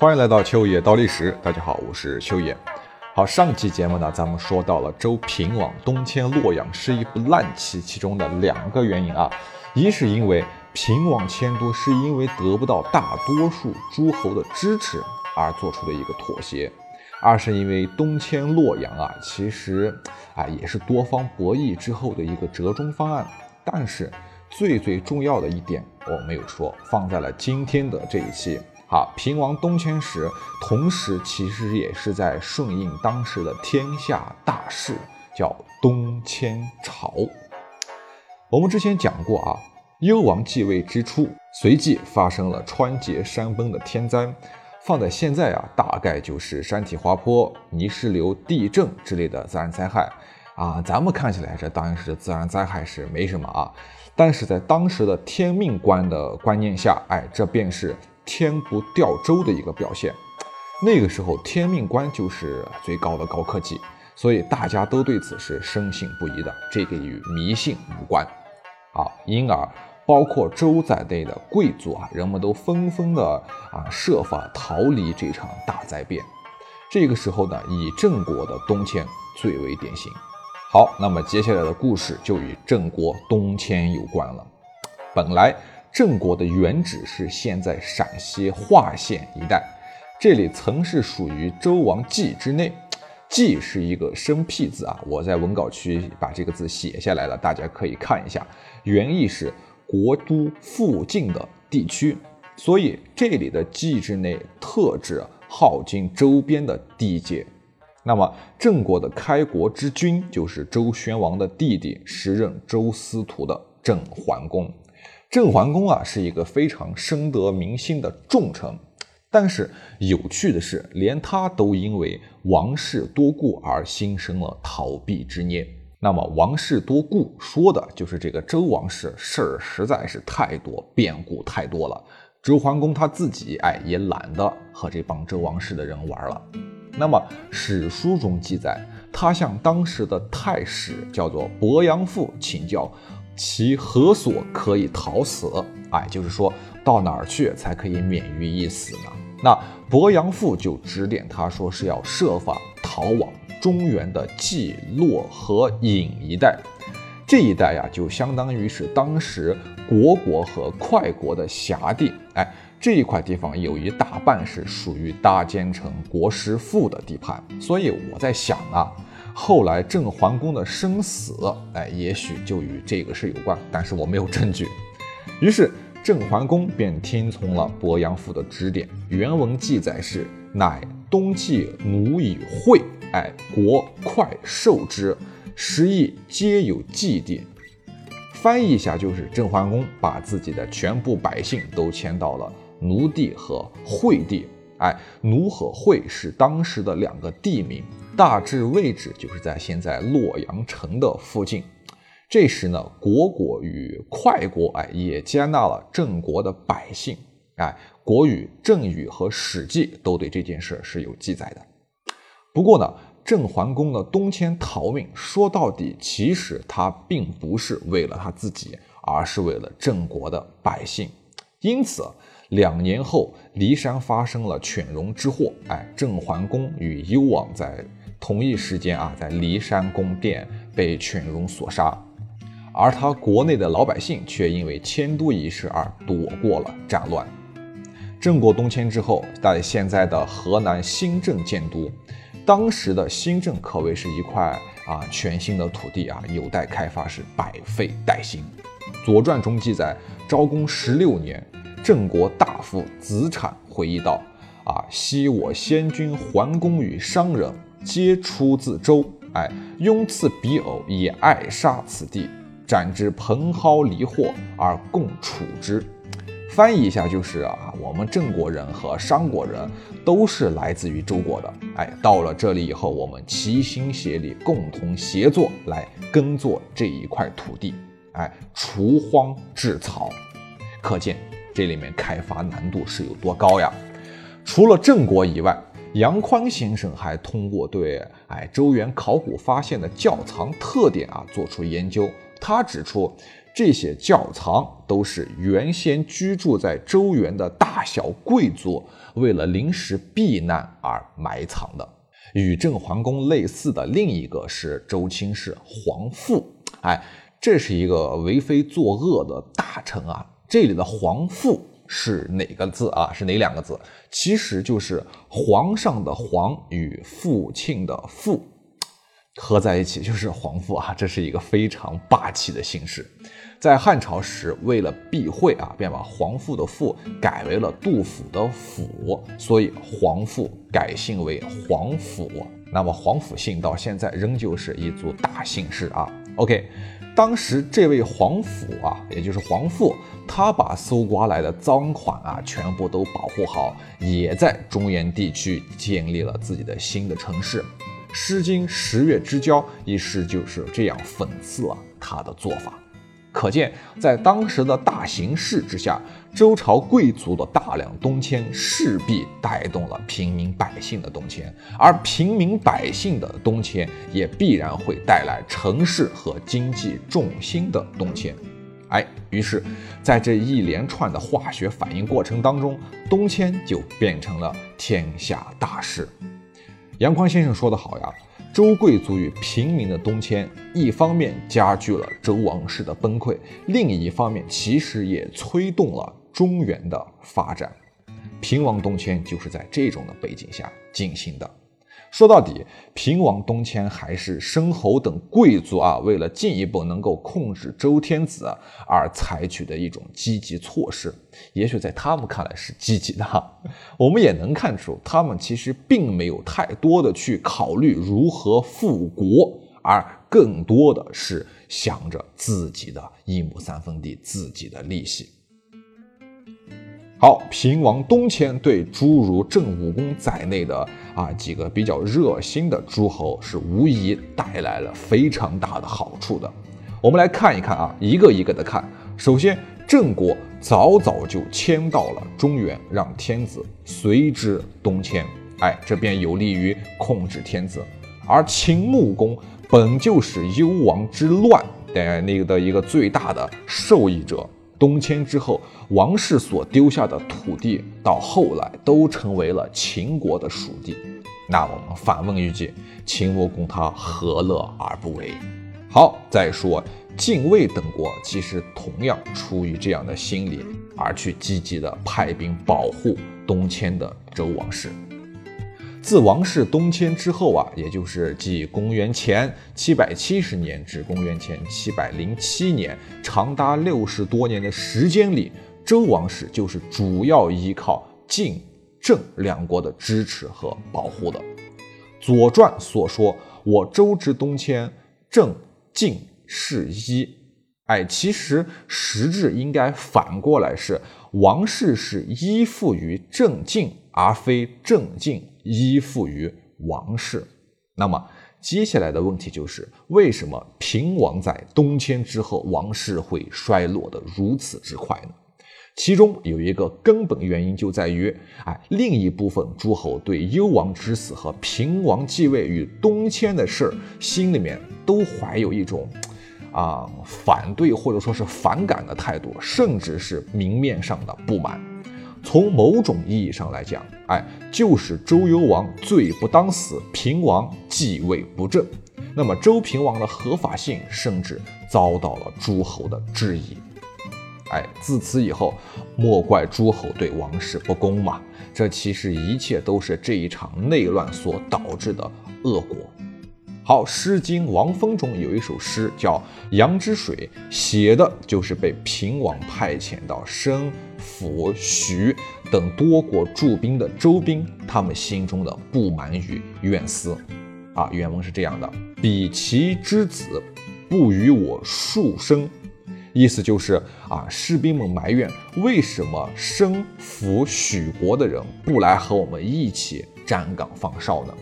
欢迎来到秋野刀历史，大家好，我是秋野。好，上期节目呢，咱们说到了周平王东迁洛阳是一步烂棋，其中的两个原因啊，一是因为平王迁都是因为得不到大多数诸侯的支持而做出的一个妥协，二是因为东迁洛阳啊，其实啊也是多方博弈之后的一个折中方案，但是最最重要的一点我没有说，放在了今天的这一期。好，平王东迁时，同时其实也是在顺应当时的天下大势，叫东迁朝。我们之前讲过啊，幽王继位之初，随即发生了川颉山崩的天灾。放在现在啊，大概就是山体滑坡、泥石流、地震之类的自然灾害啊。咱们看起来这当然是自然灾害是没什么啊，但是在当时的天命观的观念下，哎，这便是。天不掉舟的一个表现，那个时候天命观就是最高的高科技，所以大家都对此是深信不疑的。这个与迷信无关，啊，因而包括周在内的贵族啊，人们都纷纷的啊设法逃离这场大灾变。这个时候呢，以郑国的东迁最为典型。好，那么接下来的故事就与郑国东迁有关了。本来。郑国的原址是现在陕西华县一带，这里曾是属于周王季之内。季是一个生僻字啊，我在文稿区把这个字写下来了，大家可以看一下。原意是国都附近的地区，所以这里的季之内特指镐京周边的地界。那么郑国的开国之君就是周宣王的弟弟，时任周司徒的郑桓公。郑桓公啊，是一个非常深得民心的重臣，但是有趣的是，连他都因为王室多故而心生了逃避之念。那么，王室多故说的就是这个周王室事儿实在是太多，变故太多了。周桓公他自己哎也懒得和这帮周王室的人玩了。那么史书中记载，他向当时的太史叫做伯阳父请教。其何所可以逃死？哎，就是说到哪儿去才可以免于一死呢？那伯阳父就指点他说是要设法逃往中原的冀洛和郢一带。这一带呀，就相当于是当时国国和快国的辖地。哎，这一块地方有一大半是属于搭建成国师父的地盘。所以我在想啊。后来郑桓公的生死，哎，也许就与这个事有关，但是我没有证据。于是郑桓公便听从了伯阳父的指点。原文记载是：“乃冬季奴以惠，哎，国快受之，十邑皆有祭地。”翻译一下就是郑桓公把自己的全部百姓都迁到了奴地和惠地。哎，奴和惠是当时的两个地名。大致位置就是在现在洛阳城的附近。这时呢，国国与快国哎也接纳了郑国的百姓。哎，国语、郑语和史记都对这件事是有记载的。不过呢，郑桓公的东迁逃命，说到底，其实他并不是为了他自己，而是为了郑国的百姓。因此，两年后骊山发生了犬戎之祸。哎，郑桓公与幽王在。同一时间啊，在骊山宫殿被犬戎所杀，而他国内的老百姓却因为迁都一事而躲过了战乱。郑国东迁之后，在现在的河南新郑建都，当时的新郑可谓是一块啊全新的土地啊，有待开发，是百废待兴。《左传》中记载，昭公十六年，郑国大夫子产回忆道：“啊，昔我先君桓公与商人。”皆出自周，哎，拥赐比偶以爱杀此地，斩之蓬蒿离祸而共处之。翻译一下就是啊，我们郑国人和商国人都是来自于周国的，哎，到了这里以后，我们齐心协力，共同协作来耕作这一块土地，哎，除荒治草。可见这里面开发难度是有多高呀！除了郑国以外。杨宽先生还通过对哎周原考古发现的窖藏特点啊做出研究。他指出，这些窖藏都是原先居住在周原的大小贵族为了临时避难而埋藏的。与郑桓公类似的另一个是周卿氏皇父，哎，这是一个为非作恶的大臣啊。这里的皇父是哪个字啊？是哪两个字？其实就是皇上的皇与父亲的父合在一起就是皇父啊。这是一个非常霸气的姓氏。在汉朝时，为了避讳啊，便把皇父的父改为了杜甫的甫，所以皇父改姓为皇甫。那么皇甫姓到现在仍旧是一族大姓氏啊。OK，当时这位皇甫啊，也就是皇父，他把搜刮来的赃款啊，全部都保护好，也在中原地区建立了自己的新的城市。《诗经·十月之交》一诗就是这样讽刺了他的做法。可见，在当时的大形势之下，周朝贵族的大量东迁，势必带动了平民百姓的东迁，而平民百姓的东迁，也必然会带来城市和经济重心的东迁。哎，于是，在这一连串的化学反应过程当中，东迁就变成了天下大事。杨匡先生说得好呀。周贵族与平民的东迁，一方面加剧了周王室的崩溃，另一方面其实也催动了中原的发展。平王东迁就是在这种的背景下进行的。说到底，平王东迁还是申侯等贵族啊，为了进一步能够控制周天子而采取的一种积极措施。也许在他们看来是积极的哈，我们也能看出，他们其实并没有太多的去考虑如何复国，而更多的是想着自己的一亩三分地，自己的利息。好，平王东迁对诸如郑武公在内的啊几个比较热心的诸侯是无疑带来了非常大的好处的。我们来看一看啊，一个一个的看。首先，郑国早早就迁到了中原，让天子随之东迁，哎，这便有利于控制天子。而秦穆公本就是幽王之乱的那个的一个最大的受益者。东迁之后，王室所丢下的土地，到后来都成为了秦国的属地。那我们反问一句：秦穆公他何乐而不为？好，再说晋魏等国，其实同样出于这样的心理，而去积极的派兵保护东迁的周王室。自王室东迁之后啊，也就是继公元前七百七十年至公元前七百零七年，长达六十多年的时间里，周王室就是主要依靠晋、郑两国的支持和保护的。《左传》所说：“我周之东迁，郑、晋是一。”哎，其实实质应该反过来是王室是依附于郑晋，而非郑晋。依附于王室，那么接下来的问题就是，为什么平王在东迁之后，王室会衰落的如此之快呢？其中有一个根本原因就在于，哎，另一部分诸侯对幽王之死和平王继位与东迁的事儿，心里面都怀有一种啊反对或者说是反感的态度，甚至是明面上的不满。从某种意义上来讲，哎，就是周幽王罪不当死，平王继位不正。那么周平王的合法性甚至遭到了诸侯的质疑。哎，自此以后，莫怪诸侯对王室不公嘛。这其实一切都是这一场内乱所导致的恶果。好，《诗经·王风》中有一首诗叫《阳之水》，写的就是被平王派遣到申、府、徐等多国驻兵的周兵，他们心中的不满与怨思。啊，原文是这样的：“彼其之子，不与我数生。”意思就是啊，士兵们埋怨为什么申、府、许国的人不来和我们一起站岗放哨呢？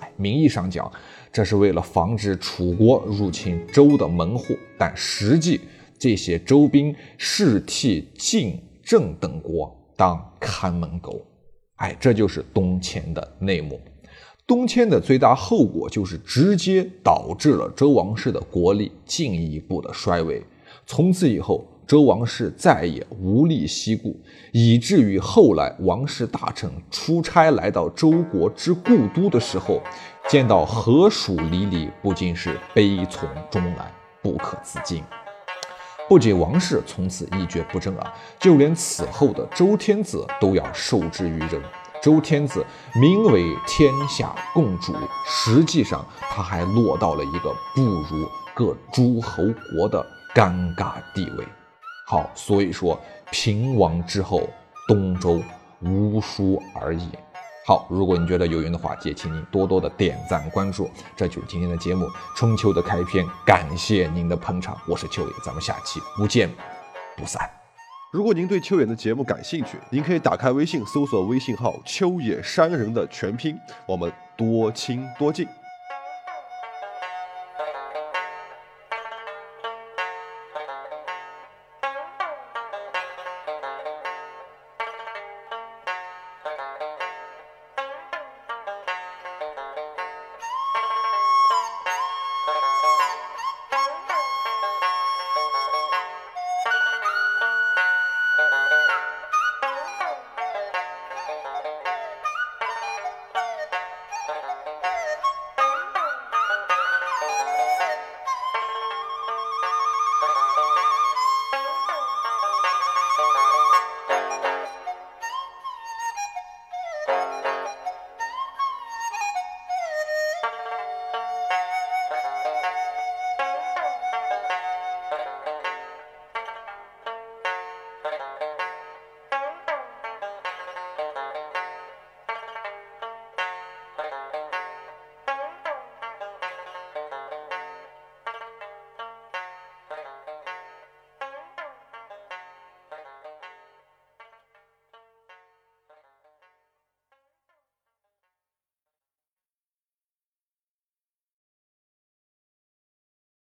哎，名义上讲。这是为了防止楚国入侵周的门户，但实际这些周兵是替晋、郑等国当看门狗。哎，这就是东迁的内幕。东迁的最大后果就是直接导致了周王室的国力进一步的衰微。从此以后，周王室再也无力西顾，以至于后来王室大臣出差来到周国之故都的时候，见到河鼠离离，不禁是悲从中来，不可自禁。不仅王室从此一蹶不振啊，就连此后的周天子都要受制于人。周天子名为天下共主，实际上他还落到了一个不如各诸侯国的尴尬地位。好，所以说平王之后，东周无书而已。好，如果你觉得有用的话，也请您多多的点赞关注。这就是今天的节目，春秋的开篇。感谢您的捧场，我是秋野，咱们下期不见不散。如果您对秋野的节目感兴趣，您可以打开微信搜索微信号“秋野山人”的全拼，我们多亲多近。